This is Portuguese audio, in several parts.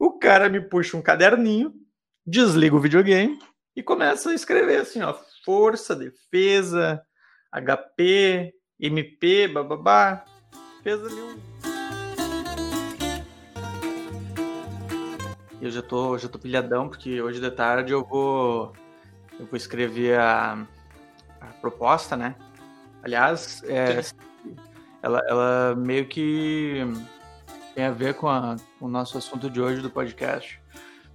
O cara me puxa um caderninho, desliga o videogame e começa a escrever assim, ó, força, defesa, HP, MP, bababá. Fez ali um. Eu já tô, já tô pilhadão, porque hoje de tarde eu vou. Eu vou escrever a, a proposta, né? Aliás, é, ela, ela meio que tem a ver com, a, com o nosso assunto de hoje do podcast.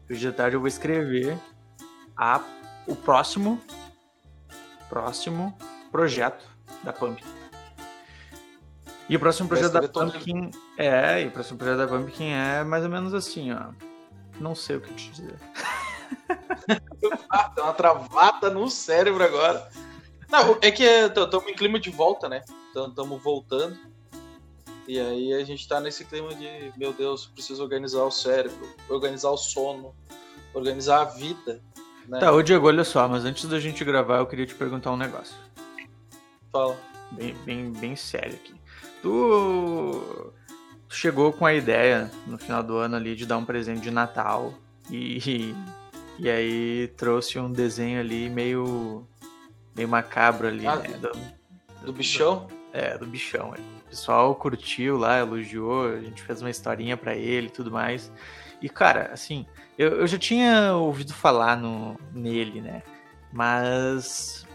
Hoje de tarde eu vou escrever a, o próximo próximo projeto da Pumpkin. E o próximo projeto da Pumpkin é, e o próximo projeto da Pumpkin é mais ou menos assim, ó. Não sei o que te dizer. Tem uma travada no cérebro agora. Não, é que estamos em clima de volta, né? Estamos voltando. E aí a gente tá nesse clima de, meu Deus, preciso organizar o cérebro, organizar o sono, organizar a vida. Né? Tá, ô Diego, olha só, mas antes da gente gravar, eu queria te perguntar um negócio. Fala. Bem, bem, bem sério aqui. Tu, chegou com a ideia no final do ano ali de dar um presente de Natal e, e aí trouxe um desenho ali meio, meio macabro ali, ah, né? Do, do bichão? É, do bichão. O pessoal curtiu lá, elogiou, a gente fez uma historinha para ele e tudo mais. E, cara, assim, eu, eu já tinha ouvido falar no, nele, né? Mas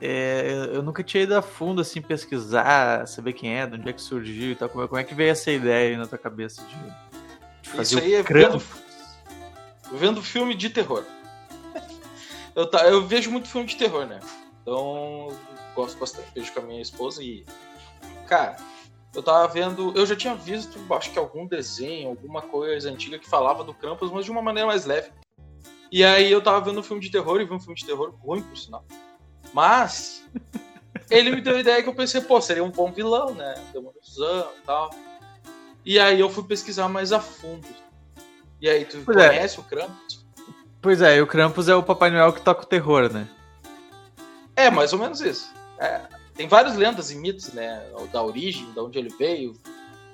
é, eu nunca tinha ido a fundo, assim, pesquisar, saber quem é, de onde é que surgiu e tal. Como, como é que veio essa ideia aí na tua cabeça de, de fazer Isso aí é vendo, vendo filme de terror. eu, tá, eu vejo muito filme de terror, né? Então, gosto bastante. Vejo com a minha esposa e. Cara, eu tava vendo. Eu já tinha visto, acho que algum desenho, alguma coisa antiga que falava do Krampus, mas de uma maneira mais leve. E aí eu tava vendo um filme de terror e vi um filme de terror ruim, por sinal. Mas. ele me deu a ideia que eu pensei, pô, seria um bom vilão, né? Demôniozão e tal. E aí eu fui pesquisar mais a fundo. E aí, tu pois é. conhece é. o Krampus? Pois é, e o Krampus é o Papai Noel que toca o terror, né? É, mais ou menos isso. É, tem várias lendas e mitos, né? Da origem, de onde ele veio,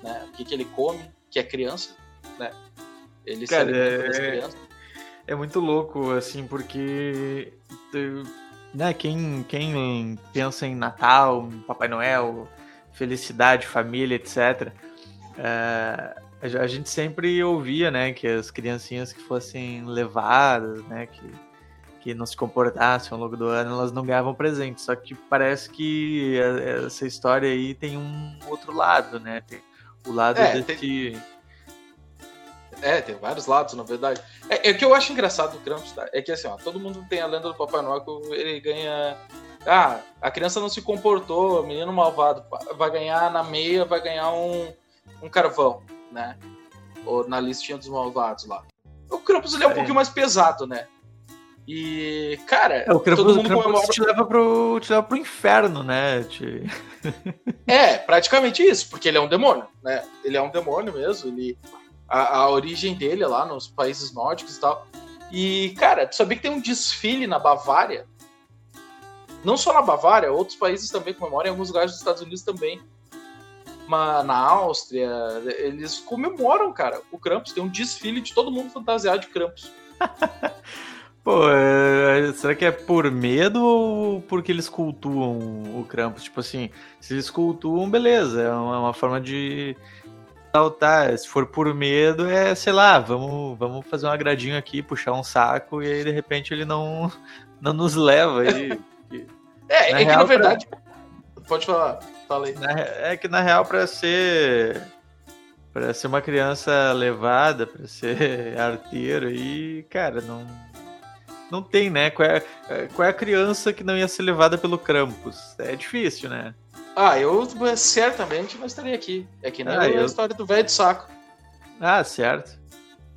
né? O que, que ele come, que é criança, né? Ele Cara, é... é muito louco, assim, porque né, quem, quem pensa em Natal, Papai Noel, felicidade, família, etc., é, a gente sempre ouvia, né, que as criancinhas que fossem levadas, né, que que não se comportassem ao longo do ano, elas não ganhavam presente. Só que parece que essa história aí tem um outro lado, né? Tem o lado é, desse. Tem... É, tem vários lados, na verdade. É, é, o que eu acho engraçado do Krampus, tá? É que assim, ó, todo mundo tem a lenda do Papai Noel que ele ganha. Ah, a criança não se comportou, menino malvado, vai ganhar na meia, vai ganhar um, um carvão, né? Ou na listinha dos malvados lá. O Krampus ele é um é. pouquinho mais pesado, né? E, cara, é, o Krampus, todo mundo comemora... te leva pro, te leva pro inferno, né? Te... é, praticamente isso, porque ele é um demônio, né? Ele é um demônio mesmo, ele... A, a origem dele é lá nos países nórdicos e tal. E, cara, tu sabia que tem um desfile na Bavária? Não só na Bavária, outros países também comemoram, em alguns lugares dos Estados Unidos também. Mas na Áustria, eles comemoram, cara, o Krampus. Tem um desfile de todo mundo fantasiado de Krampus. Pô, é, será que é por medo ou porque eles cultuam o Krampus? Tipo assim, se eles cultuam, beleza, é uma, é uma forma de saltar. Se for por medo, é, sei lá, vamos, vamos fazer um agradinho aqui, puxar um saco e aí de repente ele não, não nos leva. Aí, é, é real, que na verdade. Pra... Pode falar, falei. É que na real, pra ser. Pra ser uma criança levada, pra ser arteiro aí, cara, não não tem, né? Qual é, qual é a criança que não ia ser levada pelo Krampus? É difícil, né? Ah, eu certamente não estaria aqui. É que nem ah, a eu... história do velho de saco. Ah, certo.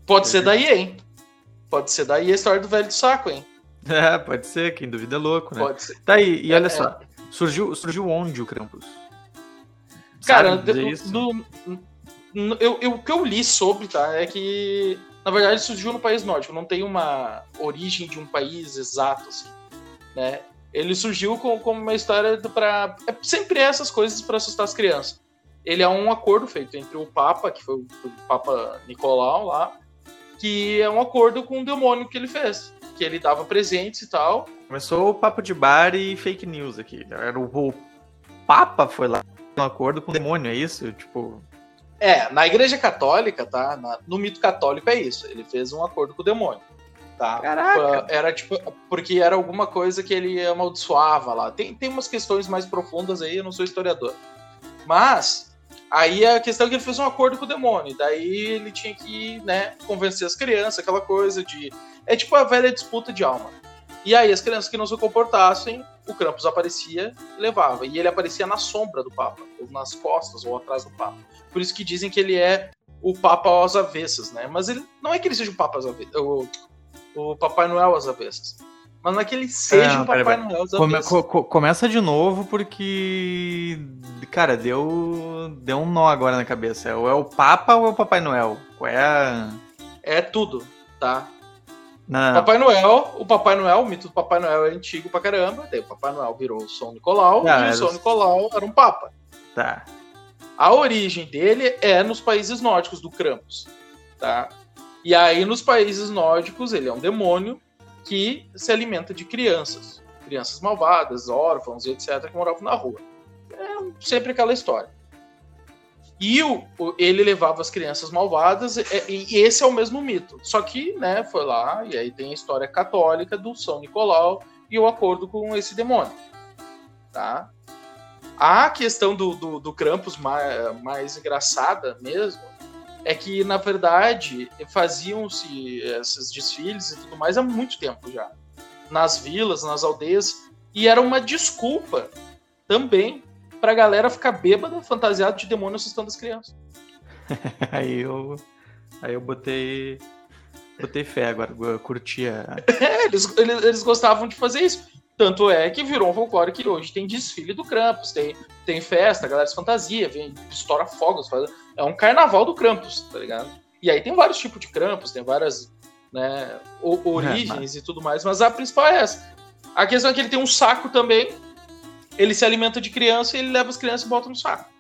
Pode ser daí, hein? Pode ser daí a história do velho de saco, hein? É, pode ser, quem duvida é louco, né? Pode ser. Tá aí, e olha é, só, surgiu, surgiu onde o Krampus? Cara, no, no, eu, eu, o que eu li sobre, tá, é que na verdade surgiu no país nórdico, não tem uma origem de um país exato, assim, né? Ele surgiu como, como uma história para é sempre essas coisas para assustar as crianças. Ele é um acordo feito entre o Papa, que foi o, Papa Nicolau lá, que é um acordo com o demônio que ele fez. Que ele dava presentes e tal. Começou o papo de bar e fake news aqui. Era o, o Papa foi lá um acordo com o demônio, é isso? Tipo. É, na igreja católica, tá? Na, no mito católico é isso. Ele fez um acordo com o demônio. Tá? Caraca. Era tipo. Porque era alguma coisa que ele amaldiçoava lá. Tem, tem umas questões mais profundas aí, eu não sou historiador. Mas. Aí a questão é que ele fez um acordo com o demônio. Daí ele tinha que, né, convencer as crianças, aquela coisa de. É tipo a velha disputa de alma. E aí as crianças que não se comportassem, o Krampus aparecia e levava. E ele aparecia na sombra do Papa, ou nas costas, ou atrás do Papa. Por isso que dizem que ele é o Papa às avessas, né? Mas ele não é que ele seja o Papa às avessas, o, o Papai Noel às avessas. Mas não é que ele seja é, o Papai pera, Noel às avessas. Co, começa de novo porque, cara, deu, deu um nó agora na cabeça. Ou é o Papa ou é o Papai Noel? Qual é a... É tudo, tá? Não. Papai Noel, o Papai Noel, o mito do Papai Noel é antigo pra caramba. Daí o Papai Noel virou o São Nicolau ah, e o São Nicolau era um Papa. Tá. A origem dele é nos países nórdicos do Krampus, tá? E aí nos países nórdicos ele é um demônio que se alimenta de crianças, crianças malvadas, órfãos e etc que moravam na rua. É sempre aquela história. E o, ele levava as crianças malvadas, e, e, esse é o mesmo mito. Só que, né, foi lá, e aí tem a história católica do São Nicolau e o acordo com esse demônio. Tá? A questão do, do, do Krampus mais, mais engraçada mesmo é que, na verdade, faziam-se esses desfiles e tudo mais há muito tempo já. Nas vilas, nas aldeias, e era uma desculpa também pra galera ficar bêbada, fantasiado de demônio assustando as crianças. aí eu. Aí eu botei. Botei fé agora, eu curtia. É, eles, eles, eles gostavam de fazer isso. Tanto é que virou um folclore que hoje tem desfile do Krampus, tem, tem festa, a galera se fantasia, vem, estoura fogos, faz, é um carnaval do Krampus, tá ligado? E aí tem vários tipos de Krampus, tem várias né, origens é, mas... e tudo mais, mas a principal é essa. A questão é que ele tem um saco também, ele se alimenta de criança e ele leva as crianças e bota no saco.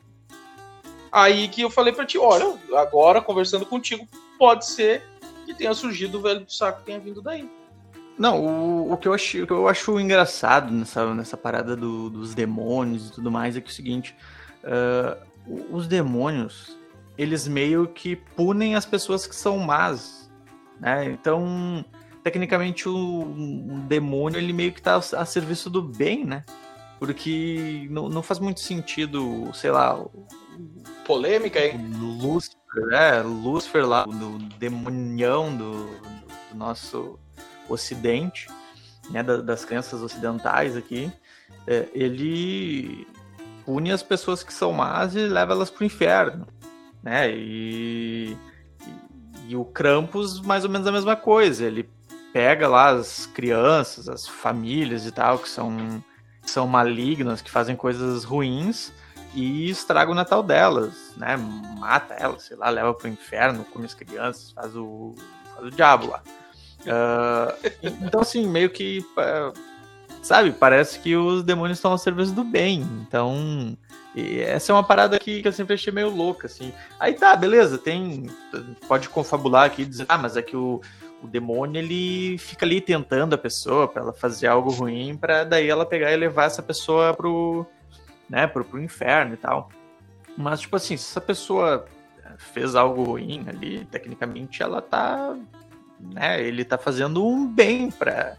Aí que eu falei para ti, olha, agora conversando contigo, pode ser que tenha surgido o velho do saco que tenha vindo daí. Não, o, o, que eu acho, o que eu acho engraçado nessa, nessa parada do, dos demônios e tudo mais é que é o seguinte: uh, os demônios, eles meio que punem as pessoas que são más. Né? Então, tecnicamente, o, um demônio ele meio que está a serviço do bem, né? Porque não, não faz muito sentido, sei lá. Polêmica, hein? Lúcifer, é, Lúcifer lá, o demonião do, do nosso ocidente, né, das crenças ocidentais aqui, é, ele pune as pessoas que são más e leva elas para o inferno, né? E, e, e, o Krampus mais ou menos a mesma coisa. Ele pega lá as crianças, as famílias e tal que são são malignas, que fazem coisas ruins e estraga o Natal delas, né? Mata elas, sei lá, leva pro inferno, come as crianças, faz o, faz o diabo lá. Uh, então, assim, meio que. Uh, sabe, parece que os demônios estão ao serviço do bem. Então. essa é uma parada que, que eu sempre achei meio louca, assim. Aí tá, beleza, tem. Pode confabular aqui e dizer, ah, mas é que o, o demônio ele fica ali tentando a pessoa para ela fazer algo ruim, para daí ela pegar e levar essa pessoa pro, né, pro, pro inferno e tal. Mas, tipo assim, se essa pessoa fez algo ruim ali, tecnicamente ela tá né, ele tá fazendo um bem pra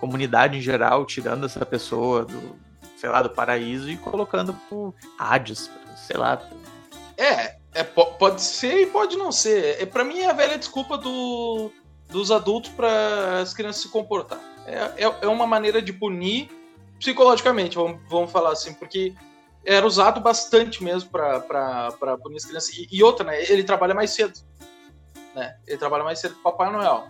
comunidade em geral, tirando essa pessoa do, sei lá, do paraíso e colocando pro Hades, sei lá. É, é pode ser e pode não ser. É, para mim é a velha desculpa do, dos adultos para as crianças se comportar. É, é, é, uma maneira de punir psicologicamente, vamos, vamos falar assim, porque era usado bastante mesmo para punir as crianças. E, e outra, né, ele trabalha mais cedo né? Ele trabalha mais cedo que Papai Noel.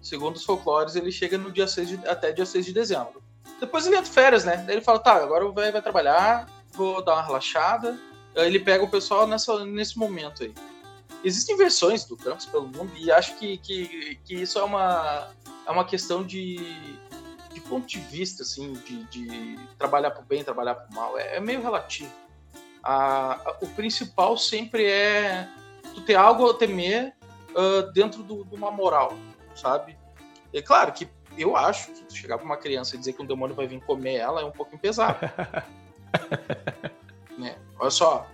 Segundo os folclores, ele chega no dia 6 de, até dia 6 de dezembro. Depois ele entra férias, né? Ele fala, tá, agora o velho vai trabalhar, vou dar uma relaxada. Ele pega o pessoal nessa, nesse momento aí. Existem versões do Krampus pelo mundo e acho que, que, que isso é uma, é uma questão de, de ponto de vista, assim, de, de trabalhar pro bem, trabalhar pro mal. É, é meio relativo. A, a, o principal sempre é tu ter algo a temer uh, dentro de uma moral, sabe? É claro que eu acho que chegar pra uma criança e dizer que um demônio vai vir comer ela é um pouquinho pesado. né? Olha só.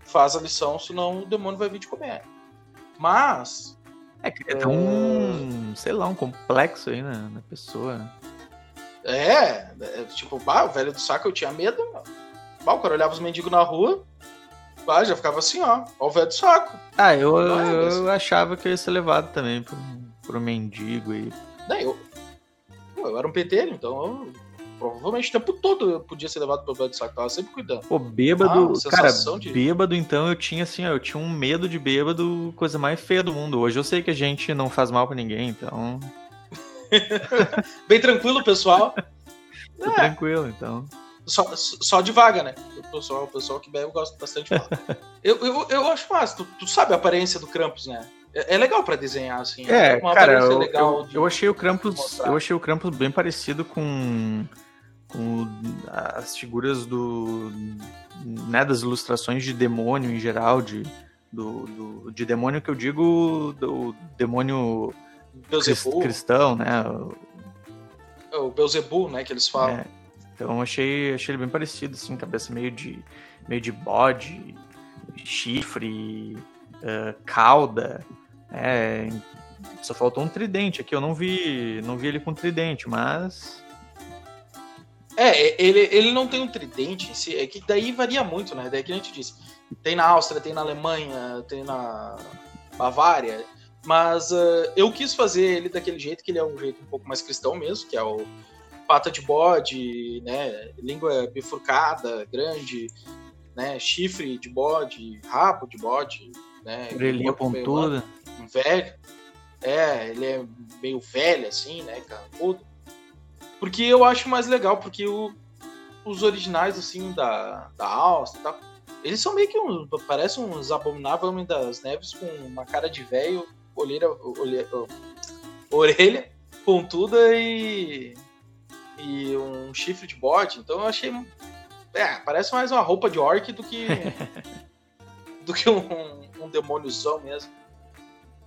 Faz a lição, senão o demônio vai vir te comer. Mas. É que é um, sei lá, um complexo aí na, na pessoa. É, é, tipo, bah, o velho do saco eu tinha medo. Bah, o cara olhava os mendigos na rua, bah, já ficava assim, ó, ó o velho do saco. Ah, eu, eu, eu achava que eu ia ser levado também por, por um mendigo aí. Não, eu, eu era um petelho, então eu, provavelmente o tempo todo eu podia ser levado pelo do saco, tava sempre cuidando. Pô, bêbado, ah, cara, de... bêbado então eu tinha assim, ó, eu tinha um medo de bêbado, coisa mais feia do mundo. Hoje eu sei que a gente não faz mal para ninguém, então... Bem tranquilo, pessoal. É. tranquilo, então. Só, só devagar, né? O pessoal, o pessoal que bebe eu gosto bastante de eu, eu, eu acho massa. Tu, tu sabe a aparência do Krampus, né? É, é legal para desenhar, assim. É, uma cara, eu, eu, eu, achei o Krampus, eu achei o Krampus bem parecido com, com as figuras do, né, das ilustrações de demônio em geral, de, do, do de demônio que eu digo, do demônio Beuzebu. cristão, né? É o Beuzebu, né, que eles falam. É. Então achei, achei ele bem parecido, assim, cabeça meio de, meio de bode, chifre, uh, cauda. É, só faltou um tridente aqui. Eu não vi, não vi ele com tridente, mas é, ele, ele não tem um tridente em si, é que daí varia muito, né? Daí que a gente disse. Tem na Áustria, tem na Alemanha, tem na Bavária. Mas uh, eu quis fazer ele daquele jeito, que ele é um jeito um pouco mais cristão mesmo, que é o pata de bode, né, língua bifurcada, grande, né, chifre de bode, rabo de bode, né, orelhinha pontuda, um velho, é, ele é meio velho assim, né, carrancudo, porque eu acho mais legal, porque o, os originais assim da, da Áustria, tá, eles são meio que um, parecem uns abomináveis homem das neves com uma cara de velho olheira, olheira, orelha pontuda e, e um chifre de bode. Então eu achei. É, parece mais uma roupa de orc do que. do que um, um demôniozão mesmo.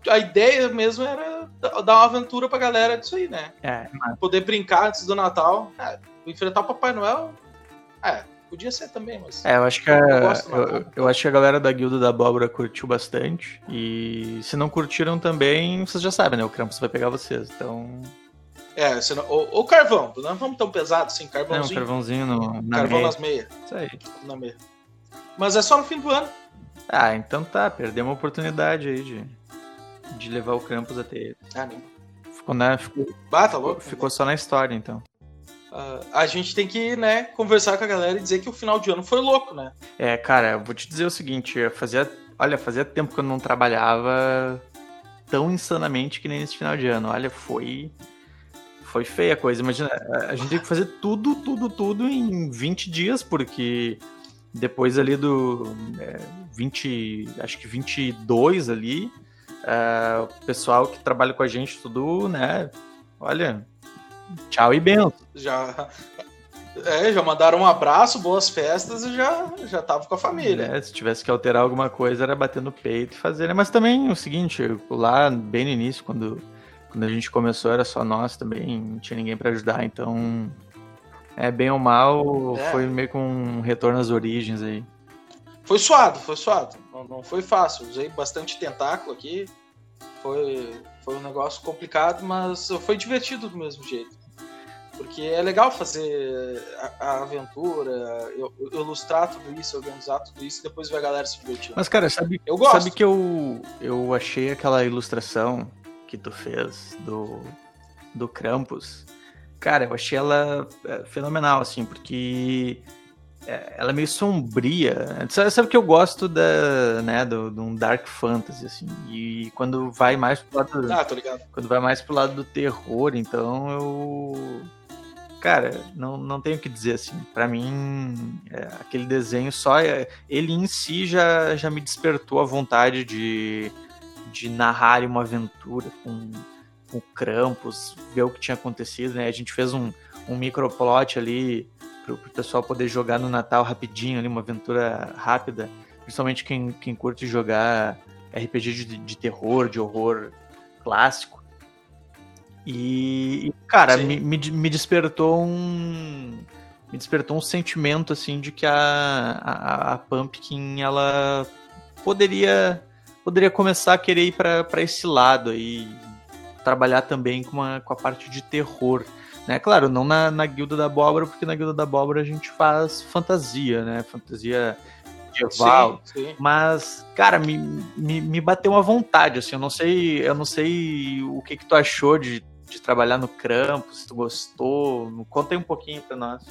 A ideia mesmo era dar uma aventura pra galera disso aí, né? É, mas... Poder brincar antes do Natal. É, enfrentar o Papai Noel. É, Podia ser também, mas. É, eu acho que a, eu, eu, eu, acho que a galera da Guilda da Abóbora curtiu bastante. E se não curtiram também, vocês já sabem, né? O Krampus vai pegar vocês. Então. É, não, o, o, carvão, não vamos tão pesado assim, carvãozinho. É, um carvãozinho no, na Carvão meia. nas meias. Isso aí. Na meia. Mas é só no fim do ano. Ah, então tá, perdemos uma oportunidade aí de, de levar o Krampus até ele. Ah, nem. Ficou, né, ficou, bah, tá louco, ficou, só na história, então. Uh, a gente tem que, né, conversar com a galera e dizer que o final de ano foi louco, né? É, cara, eu vou te dizer o seguinte, fazia, olha, fazia tempo que eu não trabalhava tão insanamente que nem nesse final de ano. Olha, foi foi feia a coisa. Imagina, a gente tem que fazer tudo, tudo, tudo em 20 dias, porque depois ali do é, 20, acho que 22 ali, é, o pessoal que trabalha com a gente tudo, né, olha, Tchau e benção. Já, é, já mandaram um abraço, boas festas e já, já tava com a família. É, se tivesse que alterar alguma coisa, era bater no peito e fazer, né? Mas também o seguinte, lá bem no início, quando, quando a gente começou, era só nós também, não tinha ninguém para ajudar, então. É, bem ou mal, é. foi meio com um retorno às origens aí. Foi suado, foi suado. Não, não foi fácil. Usei bastante tentáculo aqui. Foi, foi um negócio complicado, mas foi divertido do mesmo jeito. Porque é legal fazer a, aventura, eu, eu ilustrar tudo isso, organizar tudo isso e depois ver a galera se. Mas, cara, sabe, eu gosto. sabe que eu, eu achei aquela ilustração que tu fez do, do Krampus? Cara, eu achei ela é, fenomenal, assim, porque é, ela é meio sombria. Sabe, sabe que eu gosto da, né, do, de um dark fantasy, assim. E quando vai mais pro lado. Ah, tô ligado. Quando vai mais pro lado do terror, então eu cara, não, não tenho o que dizer assim. Para mim, é, aquele desenho só é, ele em si já, já me despertou a vontade de, de narrar uma aventura com, com Krampus, ver o que tinha acontecido, né? A gente fez um, um microplot ali pro, pro pessoal poder jogar no Natal rapidinho ali, uma aventura rápida. Principalmente quem, quem curte jogar RPG de, de terror, de horror clássico. E, cara, me, me, me, despertou um. Me despertou um sentimento assim de que a, a, a Pumpkin ela poderia poderia começar a querer ir para esse lado aí, trabalhar também com, uma, com a parte de terror. Né? Claro, não na, na Guilda da Abóbora, porque na Guilda da Abóbora a gente faz fantasia, né? Fantasia medieval. Sim, sim. Mas, cara, me, me, me bateu uma vontade, assim, eu não sei, eu não sei o que, que tu achou de, de trabalhar no Krampus, se tu gostou. Conta aí um pouquinho pra nós.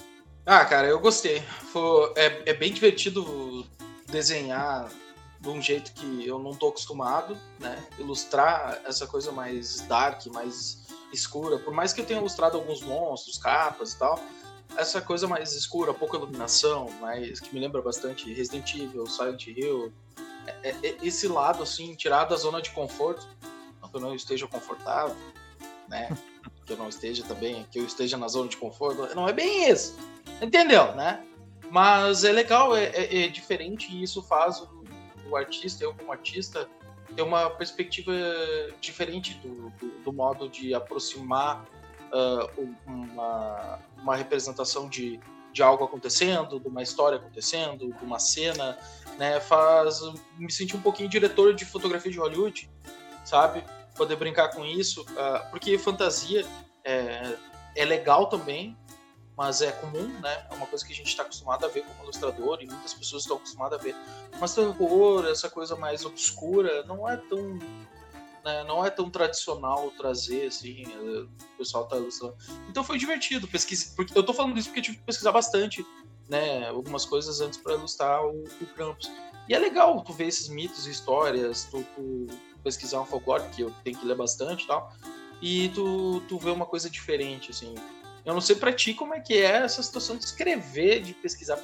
Ah, cara, eu gostei. Foi, é, é bem divertido desenhar de um jeito que eu não tô acostumado, né? Ilustrar essa coisa mais dark, mais escura. Por mais que eu tenha ilustrado alguns monstros, capas e tal, essa coisa mais escura, pouca iluminação, mas que me lembra bastante Resident Evil, Silent Hill, é, é, é, esse lado assim, tirar da zona de conforto, não que eu não esteja confortável, né? Que eu não esteja também, que eu esteja na zona de conforto, não é bem isso, entendeu, né? Mas é legal, é, é, é diferente e isso faz o, o, artista, eu como artista, ter uma perspectiva diferente do, do, do modo de aproximar uh, uma, uma representação de, de algo acontecendo, de uma história acontecendo, de uma cena, né? Faz me sentir um pouquinho diretor de fotografia de Hollywood, sabe? Poder brincar com isso, uh, porque fantasia é, é legal também, mas é comum, né? É uma coisa que a gente está acostumado a ver como ilustrador e muitas pessoas estão acostumadas a ver. Mas terror, essa coisa mais obscura, não é tão né, não é tão tradicional trazer, assim, é, o pessoal tá ilustrando. Então foi divertido pesquisar, porque eu tô falando isso porque eu tive que pesquisar bastante, né, algumas coisas antes para ilustrar o, o Krampus. E é legal tu ver esses mitos e histórias, tu, tu, pesquisar um folclore, que eu tenho que ler bastante e tal, e tu, tu vê uma coisa diferente, assim. Eu não sei pra ti como é que é essa situação de escrever, de pesquisar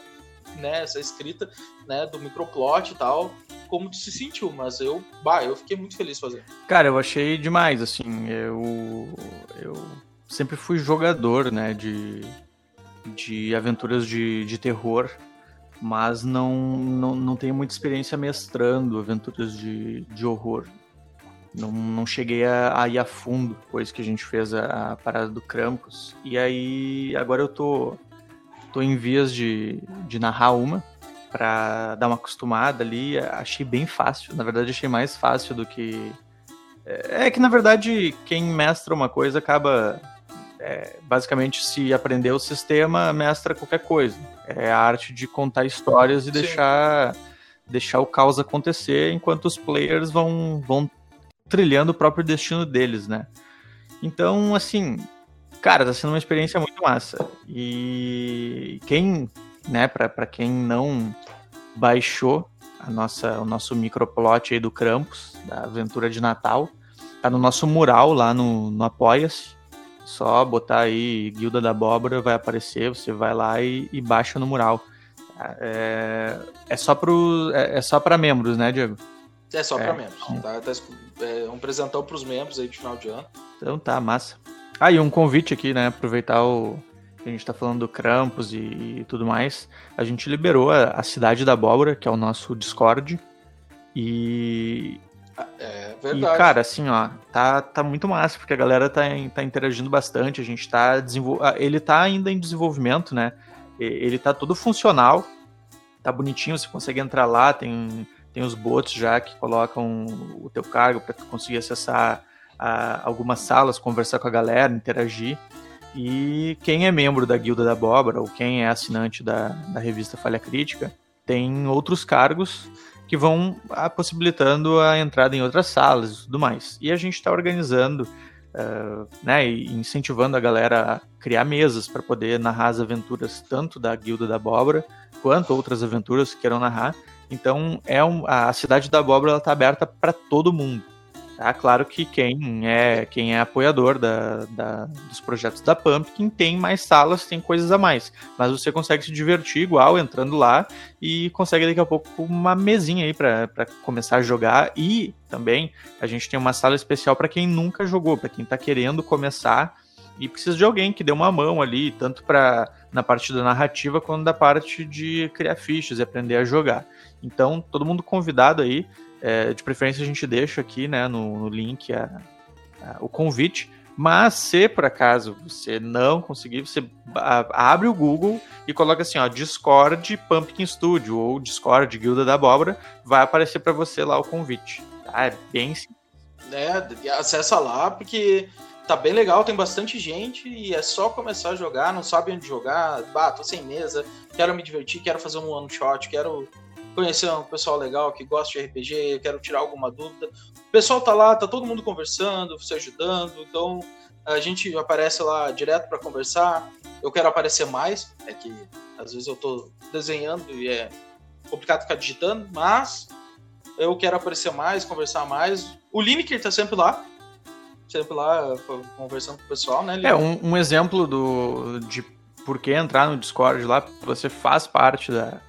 né, essa escrita né, do microplot e tal, como tu se sentiu, mas eu, bah, eu fiquei muito feliz fazendo. Cara, eu achei demais, assim, eu, eu sempre fui jogador, né, de, de aventuras de, de terror, mas não, não, não tenho muita experiência mestrando aventuras de, de horror. Não, não cheguei a, a ir a fundo depois que a gente fez a, a parada do Krampus. E aí, agora eu tô, tô em vias de, de narrar uma para dar uma acostumada ali. Achei bem fácil. Na verdade, achei mais fácil do que. É, é que, na verdade, quem mestra uma coisa acaba. É, basicamente, se aprender o sistema, mestra qualquer coisa. É a arte de contar histórias e deixar, deixar o caos acontecer enquanto os players vão, vão trilhando o próprio destino deles, né? Então, assim, cara, tá sendo uma experiência muito massa. E quem né, para quem não baixou a nossa, o nosso microplot aí do Krampus, da aventura de Natal, tá no nosso mural lá no, no Apoia-se. Só botar aí Guilda da Abóbora, vai aparecer, você vai lá e, e baixa no mural. É, é só pro, é, é para membros, né, Diego? É só para é, membros. Tá, tá, é um presentão para os membros aí de final de ano. Então tá, massa. Ah, e um convite aqui, né? Aproveitar o, a gente está falando do Krampus e, e, tudo mais, a gente liberou a, a, Cidade da Abóbora, que é o nosso Discord. E. É verdade. E, cara, assim, ó, tá, tá muito massa, porque a galera tá, tá interagindo bastante, a gente tá desenvolvendo. Ah, ele tá ainda em desenvolvimento, né? Ele tá todo funcional, tá bonitinho, você consegue entrar lá, tem, tem os bots já que colocam o teu cargo para tu conseguir acessar a, algumas salas, conversar com a galera, interagir. E quem é membro da Guilda da Abóbora, ou quem é assinante da, da revista Falha Crítica, tem outros cargos que vão ah, possibilitando a entrada em outras salas e tudo mais. E a gente está organizando, uh, né, incentivando a galera a criar mesas para poder narrar as aventuras tanto da Guilda da Abóbora quanto outras aventuras que queiram narrar. Então, é um, a cidade da Abóbora está aberta para todo mundo. Tá claro que quem é quem é apoiador da, da, dos projetos da Pumpkin tem mais salas, tem coisas a mais. Mas você consegue se divertir igual entrando lá e consegue daqui a pouco uma mesinha aí para começar a jogar. E também a gente tem uma sala especial para quem nunca jogou, para quem está querendo começar e precisa de alguém que dê uma mão ali, tanto para na parte da narrativa quanto da parte de criar fichas e aprender a jogar. Então, todo mundo convidado aí é, de preferência a gente deixa aqui, né, no, no link a, a, o convite. Mas se por acaso você não conseguir, você abre o Google e coloca assim, ó, Discord Pumpkin Studio ou Discord Guilda da Abóbora, vai aparecer para você lá o convite. Tá? É bem simples. É, acessa lá porque tá bem legal, tem bastante gente e é só começar a jogar, não sabe onde jogar, bah, tô sem mesa, quero me divertir, quero fazer um one shot, quero conhecer um pessoal legal que gosta de RPG, quero tirar alguma dúvida. O pessoal tá lá, tá todo mundo conversando, se ajudando, então a gente aparece lá direto para conversar. Eu quero aparecer mais, é que às vezes eu tô desenhando e é complicado ficar digitando, mas eu quero aparecer mais, conversar mais. O Lineker tá sempre lá, sempre lá conversando com o pessoal, né? É, um, um exemplo do, de por que entrar no Discord lá, você faz parte da,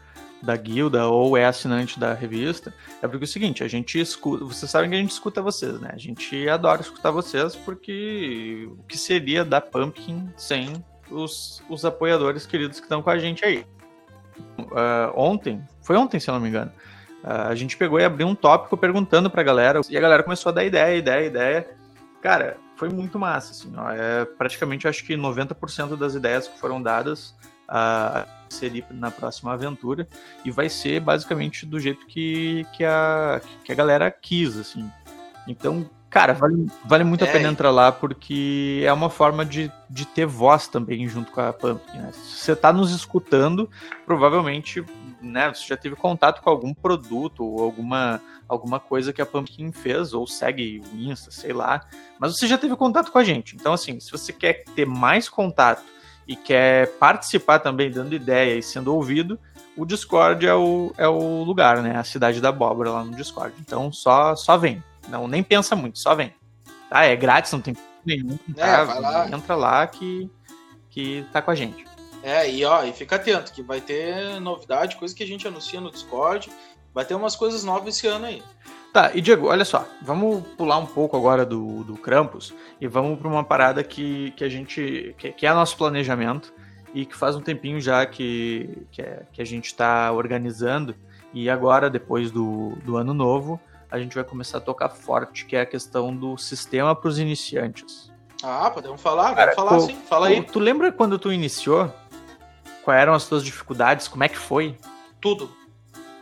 da guilda ou é assinante da revista, é porque é o seguinte, a gente escuta, vocês sabem que a gente escuta vocês, né? A gente adora escutar vocês porque o que seria da Pumpkin sem os, os apoiadores queridos que estão com a gente aí. Uh, ontem, foi ontem se eu não me engano, uh, a gente pegou e abriu um tópico perguntando pra galera, e a galera começou a dar ideia, ideia, ideia. Cara, foi muito massa, assim, ó, é, praticamente acho que 90% das ideias que foram dadas a inserir na próxima aventura e vai ser basicamente do jeito que, que, a, que a galera quis, assim. Então, cara, vale, vale muito é. a pena entrar lá porque é uma forma de, de ter voz também junto com a Pumpkin. Né? Se você está nos escutando, provavelmente né, você já teve contato com algum produto ou alguma, alguma coisa que a Pumpkin fez, ou segue o Insta, sei lá. Mas você já teve contato com a gente. Então, assim, se você quer ter mais contato e quer participar também, dando ideia e sendo ouvido, o Discord é o, é o lugar, né? A cidade da abóbora lá no Discord. Então só, só vem. Não, nem pensa muito, só vem. Tá? É grátis, não tem nenhum. É, tá? lá. Entra lá que, que tá com a gente. É, e ó, e fica atento, que vai ter novidade, coisa que a gente anuncia no Discord. Vai ter umas coisas novas esse ano aí. Tá, e Diego, olha só, vamos pular um pouco agora do, do Krampus e vamos para uma parada que, que a gente. Que, que, é nosso planejamento e que faz um tempinho já que, que, é, que a gente está organizando. E agora, depois do, do ano novo, a gente vai começar a tocar forte, que é a questão do sistema para os iniciantes. Ah, podemos falar, Cara, vamos falar tu, sim, fala aí. Tu, tu lembra quando tu iniciou? Quais eram as tuas dificuldades? Como é que foi? Tudo.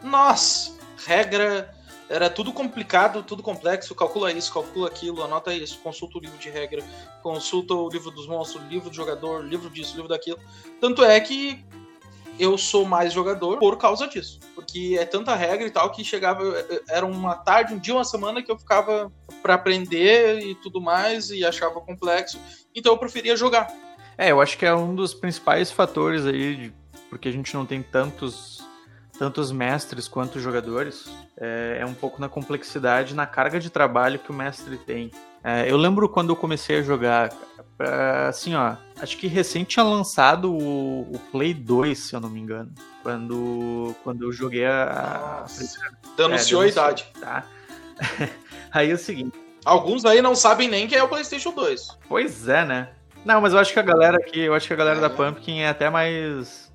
Nossa, regra era tudo complicado, tudo complexo, calcula isso, calcula aquilo, anota isso, consulta o livro de regra, consulta o livro dos monstros, livro do jogador, livro disso, livro daquilo. Tanto é que eu sou mais jogador por causa disso. Porque é tanta regra e tal que chegava. Era uma tarde, um dia, uma semana que eu ficava para aprender e tudo mais e achava complexo. Então eu preferia jogar. É, eu acho que é um dos principais fatores aí, porque a gente não tem tantos tanto os mestres quanto os jogadores, é, é, um pouco na complexidade, na carga de trabalho que o mestre tem. É, eu lembro quando eu comecei a jogar, assim, ó, acho que recente tinha lançado o, o, Play 2, se eu não me engano, quando, quando eu joguei a. a denunciou é, a idade. Tá? aí é o seguinte. Alguns aí não sabem nem que é o PlayStation 2. Pois é, né? Não, mas eu acho que a galera aqui, eu acho que a galera da é. Pumpkin é até mais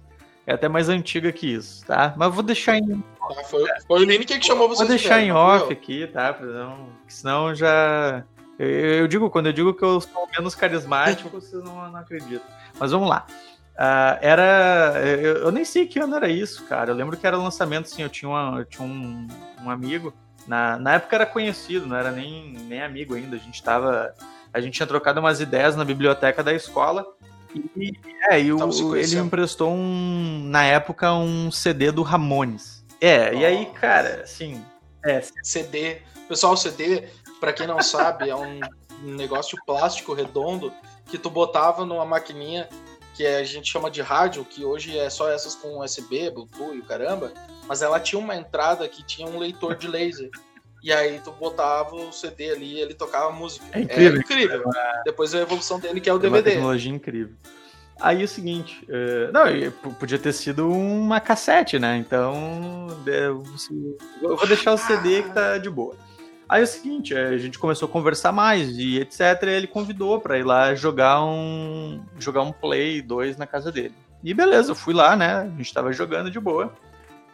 é até mais antiga que isso, tá? Mas vou deixar em. Ah, foi, foi o Lineker que chamou você. Vou deixar em off aqui, tá? Não, senão já. Eu, eu, digo, quando eu digo que eu sou menos carismático, vocês não, não acreditam. Mas vamos lá. Uh, era. Eu, eu, nem sei que ano era isso, cara. Eu lembro que era lançamento, assim, eu tinha, uma, eu tinha um, um amigo. Na, na época era conhecido, não era nem, nem amigo ainda. A gente tava. A gente tinha trocado umas ideias na biblioteca da escola. E, é, e o, ele me emprestou um, na época um CD do Ramones. É, oh. e aí, cara, assim. É. CD. Pessoal, CD, para quem não sabe, é um negócio plástico redondo que tu botava numa maquininha que a gente chama de rádio, que hoje é só essas com USB, Bluetooth e caramba, mas ela tinha uma entrada que tinha um leitor de laser. E aí tu botava o CD ali e ele tocava música. É incrível. É incrível. É Depois a evolução dele, que é o DVD. É uma tecnologia incrível. Aí o seguinte, uh, não, podia ter sido uma cassete, né? Então, eu vou deixar o CD que tá de boa. Aí é o seguinte, a gente começou a conversar mais e etc. E ele convidou para ir lá jogar um jogar um Play 2 na casa dele. E beleza, eu fui lá, né? A gente tava jogando de boa.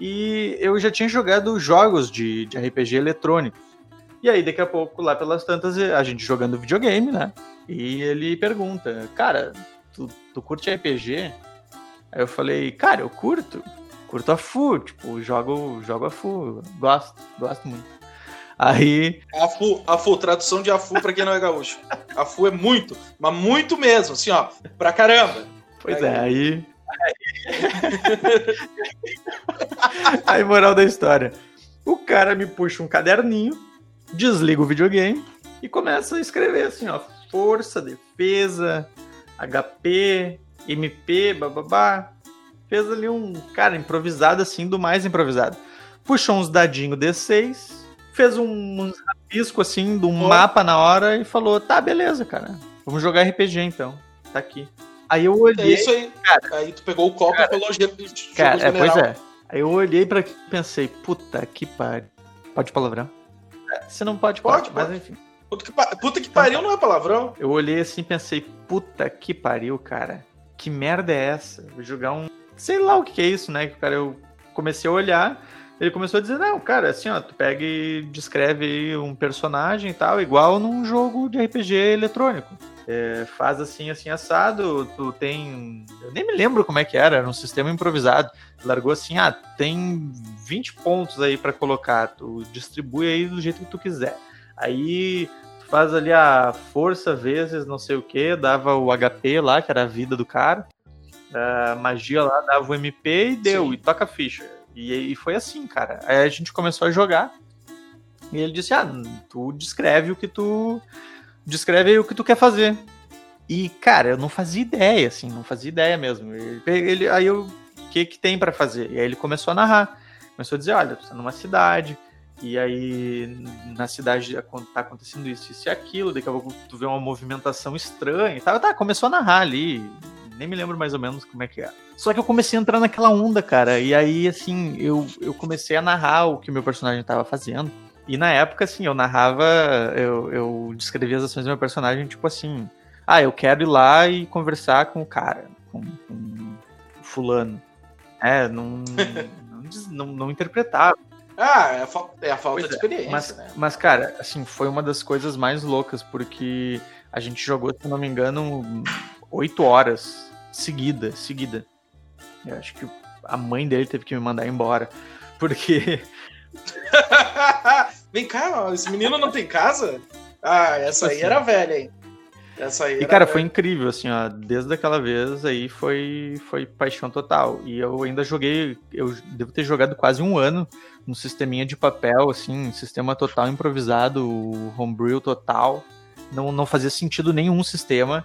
E eu já tinha jogado jogos de, de RPG eletrônicos. E aí, daqui a pouco, lá pelas tantas, a gente jogando videogame, né? E ele pergunta, cara, tu, tu curte RPG? Aí eu falei, cara, eu curto. Curto a FU, tipo, jogo, jogo a FU. Gosto, gosto muito. Aí. A FU, a tradução de AFU pra quem não é gaúcho. A FU é muito, mas muito mesmo, assim, ó, pra caramba. Pois aí. é, aí. Aí, moral da história. O cara me puxa um caderninho, desliga o videogame e começa a escrever assim, ó. Força, defesa, HP, MP, bababá. Fez ali um, cara, improvisado assim, do mais improvisado. Puxou uns dadinhos D6, fez um, um rabisco assim, de um oh. mapa na hora e falou: tá, beleza, cara. Vamos jogar RPG então. Tá aqui. Aí eu olhei. É isso aí. Cara, aí tu pegou o copo cara, e falou: cara, é, pois é. Aí eu olhei pra e pensei: puta que pariu. Pode palavrão? Você não pode, pode, pode mas enfim. Puta que, puta que pariu não é palavrão. Eu olhei assim e pensei, puta que pariu, cara. Que merda é essa? Vou jogar um. Sei lá o que é isso, né? Que cara, eu comecei a olhar. Ele começou a dizer, não, cara, assim, ó, tu pega e descreve um personagem e tal, igual num jogo de RPG eletrônico. É, faz assim, assim, assado, tu tem. Eu nem me lembro como é que era, era um sistema improvisado. Largou assim, ah, tem 20 pontos aí para colocar, tu distribui aí do jeito que tu quiser. Aí tu faz ali a força vezes não sei o que, dava o HP lá, que era a vida do cara. A magia lá dava o MP e deu, Sim. e toca a ficha. E, e foi assim, cara. Aí a gente começou a jogar. E ele disse: Ah, tu descreve o que tu. Descreve aí o que tu quer fazer. E, cara, eu não fazia ideia, assim, não fazia ideia mesmo. Ele, ele aí eu. O que, que tem para fazer? E aí ele começou a narrar. Começou a dizer: olha, tu tá numa cidade, e aí na cidade tá acontecendo isso, isso e aquilo, daqui a pouco tu vê uma movimentação estranha e tal. Tá, começou a narrar ali, nem me lembro mais ou menos como é que é. Só que eu comecei a entrar naquela onda, cara, e aí, assim, eu, eu comecei a narrar o que meu personagem tava fazendo. E na época, assim, eu narrava, eu, eu descrevia as ações do meu personagem, tipo assim, ah, eu quero ir lá e conversar com o cara, com, com o fulano. É, não, não, não, interpretava. Ah, é a, fa é a falta pois de é, experiência. É. Mas, né? mas, cara, assim, foi uma das coisas mais loucas, porque a gente jogou, se não me engano, oito horas seguida, seguida. Eu acho que a mãe dele teve que me mandar embora, porque. Vem cá, esse menino não tem casa? Ah, essa aí assim. era velha, hein? Essa aí e, cara, foi incrível, assim, ó. Desde aquela vez aí foi, foi paixão total. E eu ainda joguei, eu devo ter jogado quase um ano um sisteminha de papel, assim, sistema total improvisado, homebrew total. Não, não fazia sentido nenhum sistema.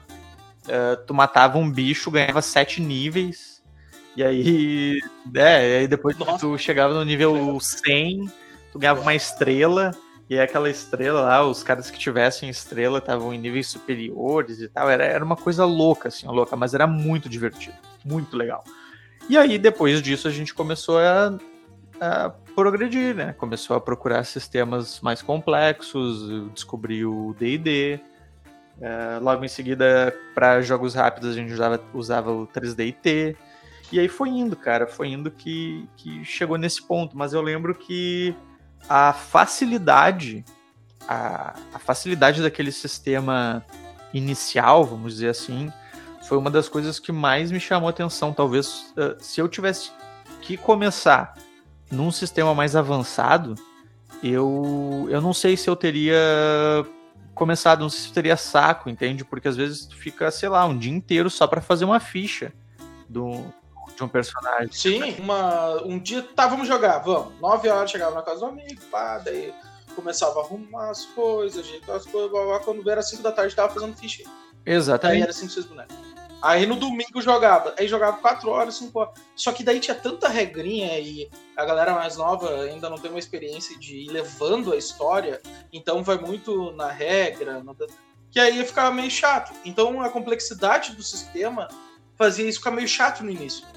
Uh, tu matava um bicho, ganhava sete níveis. E aí, é, aí depois Nossa. tu chegava no nível 100, tu ganhava uma estrela. E aquela estrela lá, os caras que tivessem estrela estavam em níveis superiores e tal. Era, era uma coisa louca, assim, louca, mas era muito divertido. Muito legal. E aí, depois disso, a gente começou a, a progredir, né? Começou a procurar sistemas mais complexos, descobriu o D&D. É, logo em seguida, para jogos rápidos, a gente usava, usava o 3D E aí foi indo, cara, foi indo que, que chegou nesse ponto. Mas eu lembro que a facilidade, a, a facilidade daquele sistema inicial, vamos dizer assim, foi uma das coisas que mais me chamou atenção. Talvez uh, se eu tivesse que começar num sistema mais avançado, eu, eu não sei se eu teria começado, não sei se teria saco, entende? Porque às vezes tu fica, sei lá, um dia inteiro só para fazer uma ficha do, de um personagem. Sim, uma, um dia, tá, vamos jogar, vamos. Nove horas chegava na casa do amigo, pá, daí começava a arrumar as coisas, ajeitar as coisas, blá, blá, quando era cinco da tarde tava fazendo ficha. Exatamente. Aí era cinco, seis bonecos. Aí no domingo jogava, aí jogava 4 horas, 5 horas. Só que daí tinha tanta regrinha e a galera mais nova ainda não tem uma experiência de ir levando a história, então vai muito na regra, no... que aí ficava meio chato. Então a complexidade do sistema fazia isso ficar meio chato no início.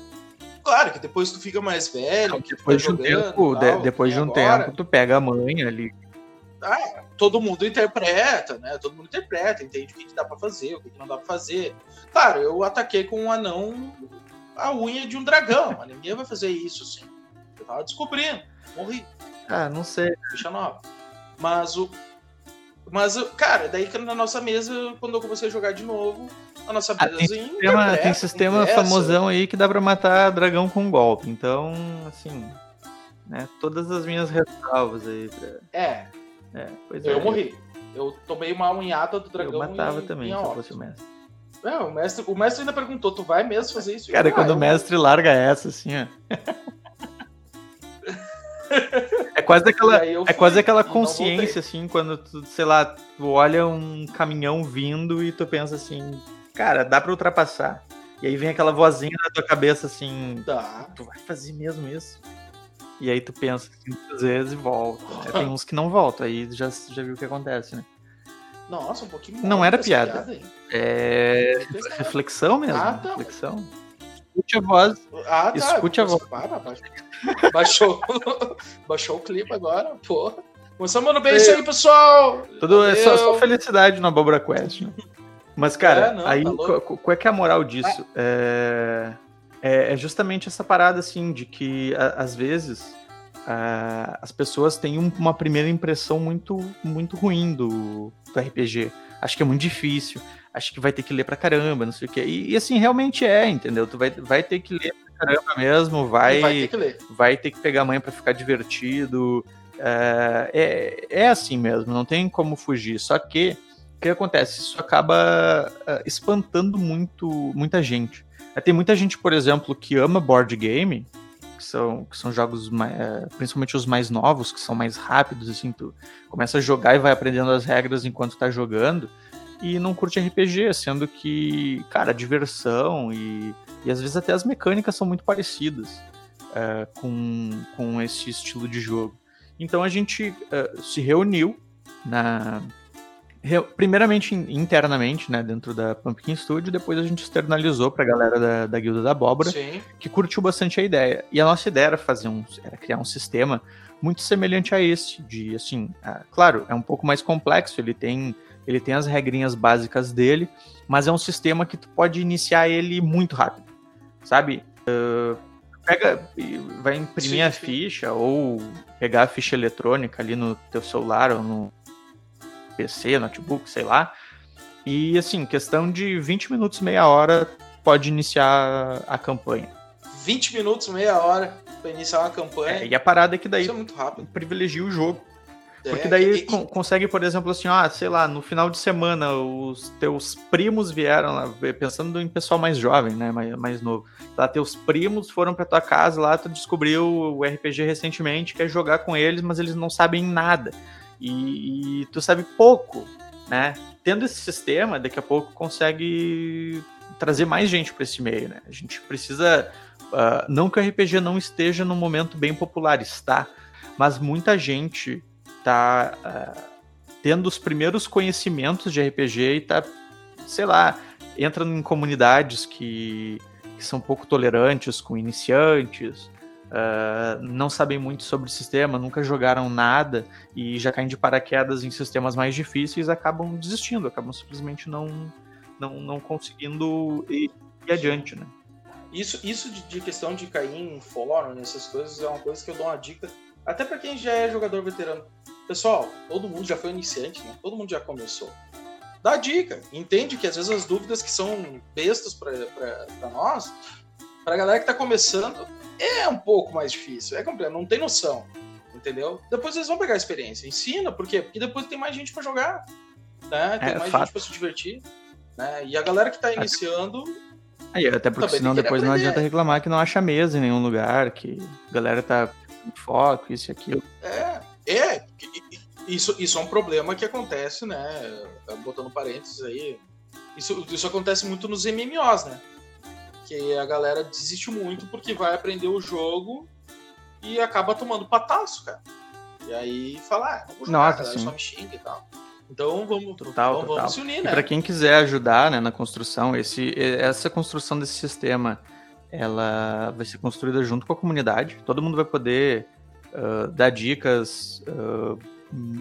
Claro que depois tu fica mais velho, depois tá de um tempo, tal, de, depois de um agora, tempo tu pega a mãe ali ah, todo mundo interpreta, né? Todo mundo interpreta, entende o que, que dá para fazer, o que, que, não dá para fazer. Claro, eu ataquei com um anão a unha de um dragão. A ninguém vai fazer isso, assim. Eu tava descobrindo. Morri. Ah, não sei. Ficha nova. Mas o. Mas, cara, daí que na nossa mesa, quando eu comecei a jogar de novo, a nossa. Ah, tem sistema, tem sistema famosão aí que dá pra matar dragão com golpe. Então, assim. Né, todas as minhas ressalvas aí. Pra... É. É, eu é. morri. Eu tomei uma unhada do dragão. Eu matava também, se eu fosse o mestre. É, o mestre, o mestre ainda perguntou: tu vai mesmo fazer isso? Cara, quando o mestre larga essa, assim, ó. É quase aquela, é quase aquela consciência, assim, quando tu, sei lá, tu olha um caminhão vindo e tu pensa assim, cara, dá pra ultrapassar. E aí vem aquela vozinha na tua cabeça assim, dá. tu vai fazer mesmo isso? E aí tu pensa assim, muitas vezes e volta. Né? Tem uns que não voltam, aí já, já viu o que acontece, né? Nossa, um pouquinho Não era piada. piada é reflexão mesmo. Ah, tá. Reflexão. Escute a voz. Ah, tá. Escute a voz. Para, baixou, baixou o clima agora, porra. Começamos no bem isso aí, pessoal! Tudo é só, só, felicidade no Abobra Quest, né? Mas, cara, é, não, aí tá qual, é que é a moral disso? É, é, é justamente essa parada, assim, de que a, às vezes a, as pessoas têm um, uma primeira impressão muito, muito ruim do, do RPG. Acho que é muito difícil, acho que vai ter que ler pra caramba, não sei o quê. E, e assim, realmente é, entendeu? Tu vai, vai ter que ler pra caramba mesmo, vai, vai, ter, que ler. vai ter que pegar a manhã pra ficar divertido. É, é, é assim mesmo, não tem como fugir. Só que que acontece? Isso acaba uh, espantando muito, muita gente. Tem muita gente, por exemplo, que ama board game, que são, que são jogos, mais, é, principalmente os mais novos, que são mais rápidos, assim, tu começa a jogar e vai aprendendo as regras enquanto tá jogando, e não curte RPG, sendo que, cara, a diversão e, e às vezes até as mecânicas são muito parecidas com, com esse estilo de jogo. Então a gente se reuniu na, primeiramente internamente, né, dentro da Pumpkin Studio, depois a gente externalizou para a galera da, da Guilda da Abóbora, Sim. que curtiu bastante a ideia. E a nossa ideia era fazer um, era criar um sistema muito semelhante a esse, de assim, ah, claro, é um pouco mais complexo, ele tem ele tem as regrinhas básicas dele, mas é um sistema que tu pode iniciar ele muito rápido, sabe? Uh, pega, vai imprimir sim, a ficha ou pegar a ficha eletrônica ali no teu celular ou no PC, notebook, sei lá. E assim, questão de 20 minutos, meia hora, pode iniciar a campanha. 20 minutos, meia hora para iniciar uma campanha. É, e a parada é que daí Isso é muito rápido. privilegia o jogo. É, Porque daí e, consegue, por exemplo, assim, ah, sei lá, no final de semana os teus primos vieram lá, pensando em pessoal mais jovem, né, mais, mais novo. Lá, teus primos foram pra tua casa lá, tu descobriu o RPG recentemente, quer jogar com eles, mas eles não sabem nada e, e tu sabe pouco, né? Tendo esse sistema, daqui a pouco consegue trazer mais gente para esse meio, né? A gente precisa, uh, não que o RPG não esteja no momento bem popular, está, mas muita gente tá uh, tendo os primeiros conhecimentos de RPG e tá, sei lá, entrando em comunidades que, que são pouco tolerantes com iniciantes, uh, não sabem muito sobre o sistema, nunca jogaram nada e já caem de paraquedas em sistemas mais difíceis acabam desistindo, acabam simplesmente não, não, não conseguindo ir, ir adiante, né? Isso, isso de, de, questão de cair em fórum, nessas coisas, é uma coisa que eu dou uma dica, até para quem já é jogador veterano. Pessoal, todo mundo já foi iniciante, né? Todo mundo já começou. Dá dica, entende que às vezes as dúvidas que são bestas para nós, para a galera que está começando, é um pouco mais difícil, é complicado, não tem noção, entendeu? Depois eles vão pegar a experiência, ensina, por quê? Porque depois tem mais gente para jogar, né? Tem é, mais fato. gente para se divertir, né? E a galera que está iniciando Aí, até porque senão depois não adianta reclamar que não acha mesa em nenhum lugar, que a galera tá com foco, isso e aquilo. É, é. Isso, isso é um problema que acontece, né? Botando parênteses aí. Isso, isso acontece muito nos MMOs, né? Que a galera desiste muito porque vai aprender o jogo e acaba tomando pataço, cara. E aí fala, ah, não vou jogar, Nossa, galera, só me xinga e tal. Então vamos, total, então, total. vamos se unir, né? Para quem quiser ajudar né, na construção, esse, essa construção desse sistema ela vai ser construída junto com a comunidade. Todo mundo vai poder uh, dar dicas, uh,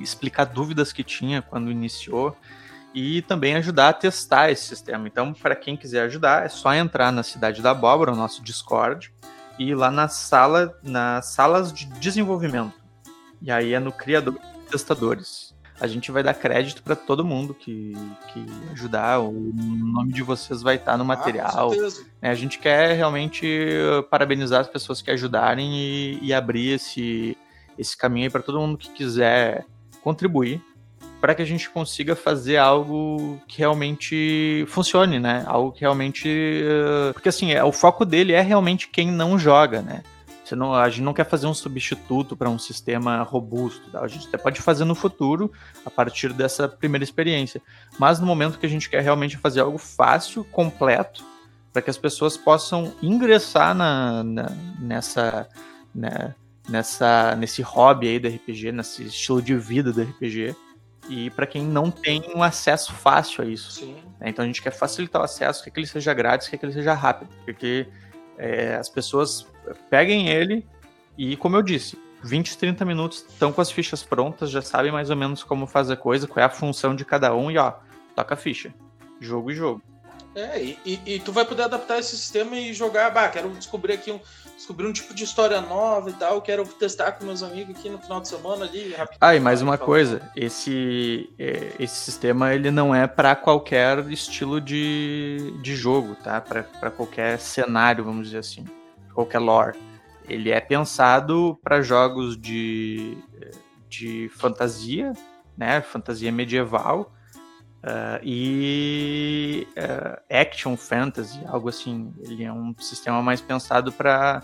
explicar dúvidas que tinha quando iniciou e também ajudar a testar esse sistema. Então, para quem quiser ajudar, é só entrar na Cidade da Abóbora, o nosso Discord, ir lá na sala, nas salas de desenvolvimento. E aí é no criador e testadores. A gente vai dar crédito para todo mundo que, que ajudar. O nome de vocês vai estar no ah, material. Ah, a gente quer realmente parabenizar as pessoas que ajudarem e, e abrir esse, esse caminho aí para todo mundo que quiser contribuir para que a gente consiga fazer algo que realmente funcione, né? Algo que realmente. Uh... Porque assim, é, o foco dele é realmente quem não joga, né? Você não, a gente não quer fazer um substituto para um sistema robusto. Tá? A gente até pode fazer no futuro, a partir dessa primeira experiência. Mas no momento que a gente quer realmente fazer algo fácil, completo, para que as pessoas possam ingressar na, na nessa, né, nessa, nesse hobby aí do RPG, nesse estilo de vida do RPG e para quem não tem um acesso fácil a isso. Né? Então a gente quer facilitar o acesso, quer que ele seja grátis, quer que ele seja rápido, porque é, as pessoas peguem ele e, como eu disse, 20, 30 minutos estão com as fichas prontas, já sabem mais ou menos como fazer coisa, qual é a função de cada um e ó, toca a ficha. Jogo e jogo. É, e, e, tu vai poder adaptar esse sistema e jogar, bah, quero descobrir aqui um, descobrir um tipo de história nova e tal, quero testar com meus amigos aqui no final de semana ali, rapidinho. Ah, e mais uma coisa, esse, é, esse sistema ele não é para qualquer estilo de, de jogo, tá? Para qualquer cenário, vamos dizer assim, qualquer lore. Ele é pensado para jogos de, de fantasia, né? Fantasia medieval Uh, e uh, Action Fantasy, algo assim. Ele é um sistema mais pensado para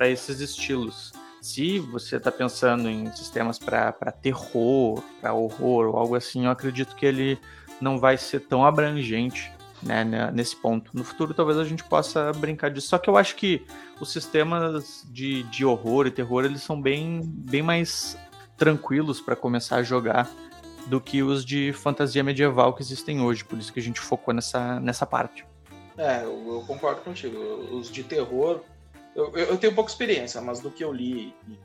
esses estilos. Se você está pensando em sistemas para terror, para horror ou algo assim, eu acredito que ele não vai ser tão abrangente né, nesse ponto. No futuro, talvez a gente possa brincar disso. Só que eu acho que os sistemas de, de horror e terror eles são bem, bem mais tranquilos para começar a jogar do que os de fantasia medieval que existem hoje. Por isso que a gente focou nessa, nessa parte. É, eu, eu concordo contigo. Os de terror, eu, eu, tenho pouca experiência, mas do que eu li e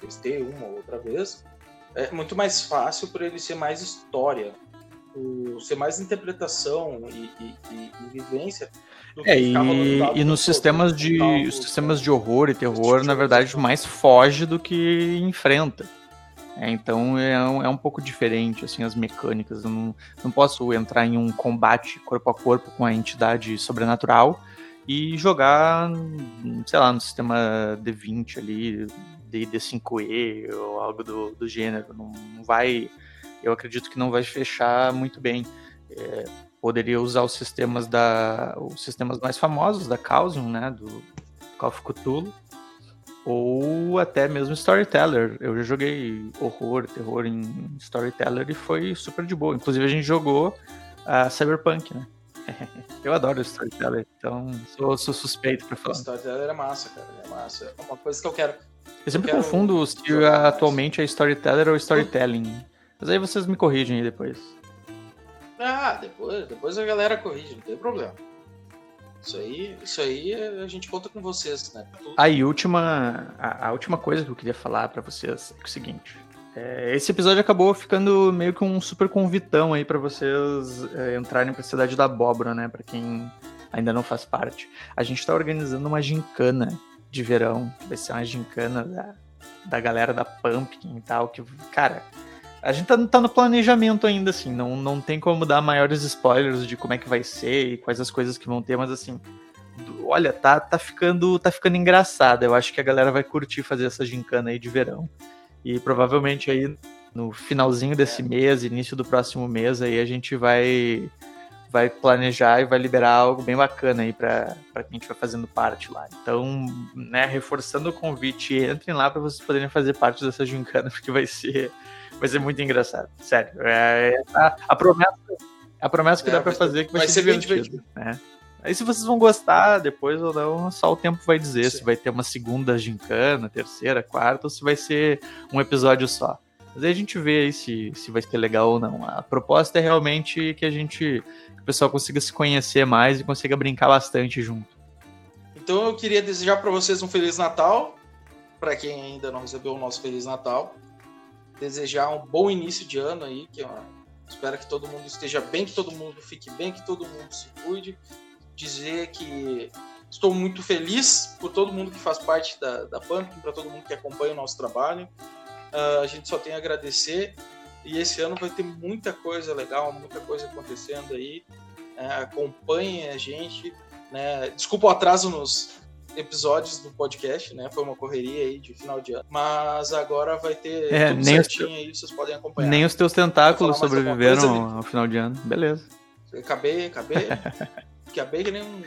testei uma ou outra vez, é muito mais fácil para ele ser mais história, ser mais interpretação e, e, e, e vivência. É, e, e nos sistemas de, sistemas de horror e terror, na verdade, mais foge do que enfrenta. É, então é um, é um pouco diferente, assim, as mecânicas. Eu não, não posso entrar em um combate corpo a corpo com a entidade sobrenatural e jogar, sei lá, no sistema D20 ali, D5E ou algo do, do gênero. Não, não vai. Eu acredito que não vai fechar muito bem. É, poderia usar os sistemas da. os sistemas mais famosos da Chaosium, né? Do Call of Cthulhu ou até mesmo Storyteller. Eu já joguei horror, terror em Storyteller e foi super de boa. Inclusive a gente jogou a Cyberpunk, né? Eu adoro Storyteller, então sou, sou suspeito pra falar. Storyteller é massa, cara, é massa. É uma coisa que eu quero. Eu sempre eu confundo se atualmente é Storyteller ou Storytelling. Mas aí vocês me corrigem aí depois. Ah, depois, depois a galera corrige, não tem problema. Isso aí, isso aí a gente conta com vocês, né? Aí, última, a, a última coisa que eu queria falar para vocês é o seguinte. É, esse episódio acabou ficando meio que um super convitão aí para vocês é, entrarem pra Cidade da Abóbora, né? Para quem ainda não faz parte. A gente tá organizando uma gincana de verão, vai ser uma gincana da, da galera da Pumpkin e tal, que, cara, a gente tá, tá, no planejamento ainda, assim, não, não tem como dar maiores spoilers de como é que vai ser e quais as coisas que vão ter, mas assim, olha, tá, tá, ficando, tá ficando engraçado. Eu acho que a galera vai curtir fazer essa gincana aí de verão. E provavelmente aí no finalzinho desse mês, início do próximo mês, aí a gente vai vai planejar e vai liberar algo bem bacana aí para quem estiver fazendo parte lá. Então, né, reforçando o convite, entrem lá para vocês poderem fazer parte dessa gincana, porque vai ser Vai ser muito engraçado. Sério. É, a, a, promessa, a promessa que é, dá pra fazer é que vai, vai ser, ser divertido. divertido. Né? Aí se vocês vão gostar depois ou não, só o tempo vai dizer Sim. se vai ter uma segunda gincana, terceira, quarta, ou se vai ser um episódio só. Mas aí a gente vê aí se, se vai ser legal ou não. A proposta é realmente que a gente, que o pessoal consiga se conhecer mais e consiga brincar bastante junto. Então eu queria desejar para vocês um Feliz Natal, para quem ainda não recebeu o nosso Feliz Natal desejar um bom início de ano aí, que ó, espero que todo mundo esteja bem, que todo mundo fique bem, que todo mundo se cuide. Dizer que Estou muito feliz por todo mundo que faz parte da, da Pumpkin, para todo mundo que acompanha o nosso trabalho. Uh, a gente só tem a agradecer. E esse ano vai ter muita coisa legal, muita coisa acontecendo aí. É, acompanhem a gente. Né? Desculpa o atraso nos episódios do podcast, né? Foi uma correria aí de final de ano. Mas agora vai ter é, tudo nem certinho aí, vocês podem acompanhar. Nem os teus tentáculos sobreviveram ao final de ano. Beleza. Acabei, acabei. acabei que nem um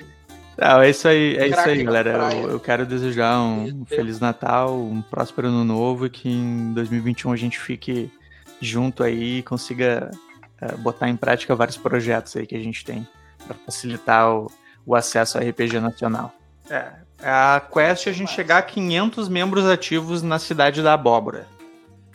não, é isso aí, é isso aí, galera. Eu, eu, quero desejar um Feliz Natal, um próspero ano novo e que em 2021 a gente fique junto aí e consiga uh, botar em prática vários projetos aí que a gente tem para facilitar o, o, acesso ao RPG nacional. É, a quest é a gente chegar a 500 membros ativos na cidade da Abóbora.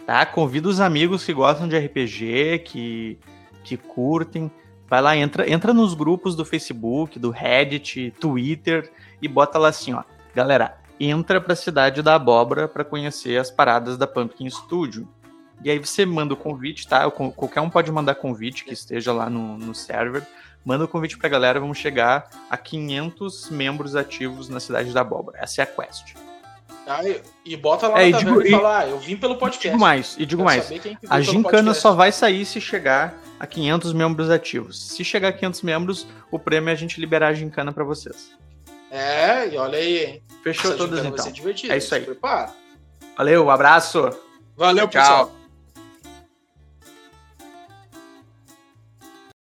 Tá? Convido os amigos que gostam de RPG, que, que curtem. Vai lá, entra, entra nos grupos do Facebook, do Reddit, Twitter e bota lá assim, ó. Galera, entra pra cidade da abóbora para conhecer as paradas da Pumpkin Studio. E aí você manda o convite, tá? Qualquer um pode mandar convite que esteja lá no, no server. Manda o convite pra galera, vamos chegar a 500 membros ativos na cidade da abóbora. Essa é a quest. Ah, e bota lá é, na digo, e, falar, ah, eu vim pelo podcast. Digo mais, e digo mais. A gincana só vai sair se chegar a 500 membros ativos. Se chegar a 500 membros, o prêmio é a gente liberar a gincana para vocês. É, e olha aí, hein? Fechou Essa todas então. é isso aí. Valeu, um abraço. Valeu, Tchau. pessoal.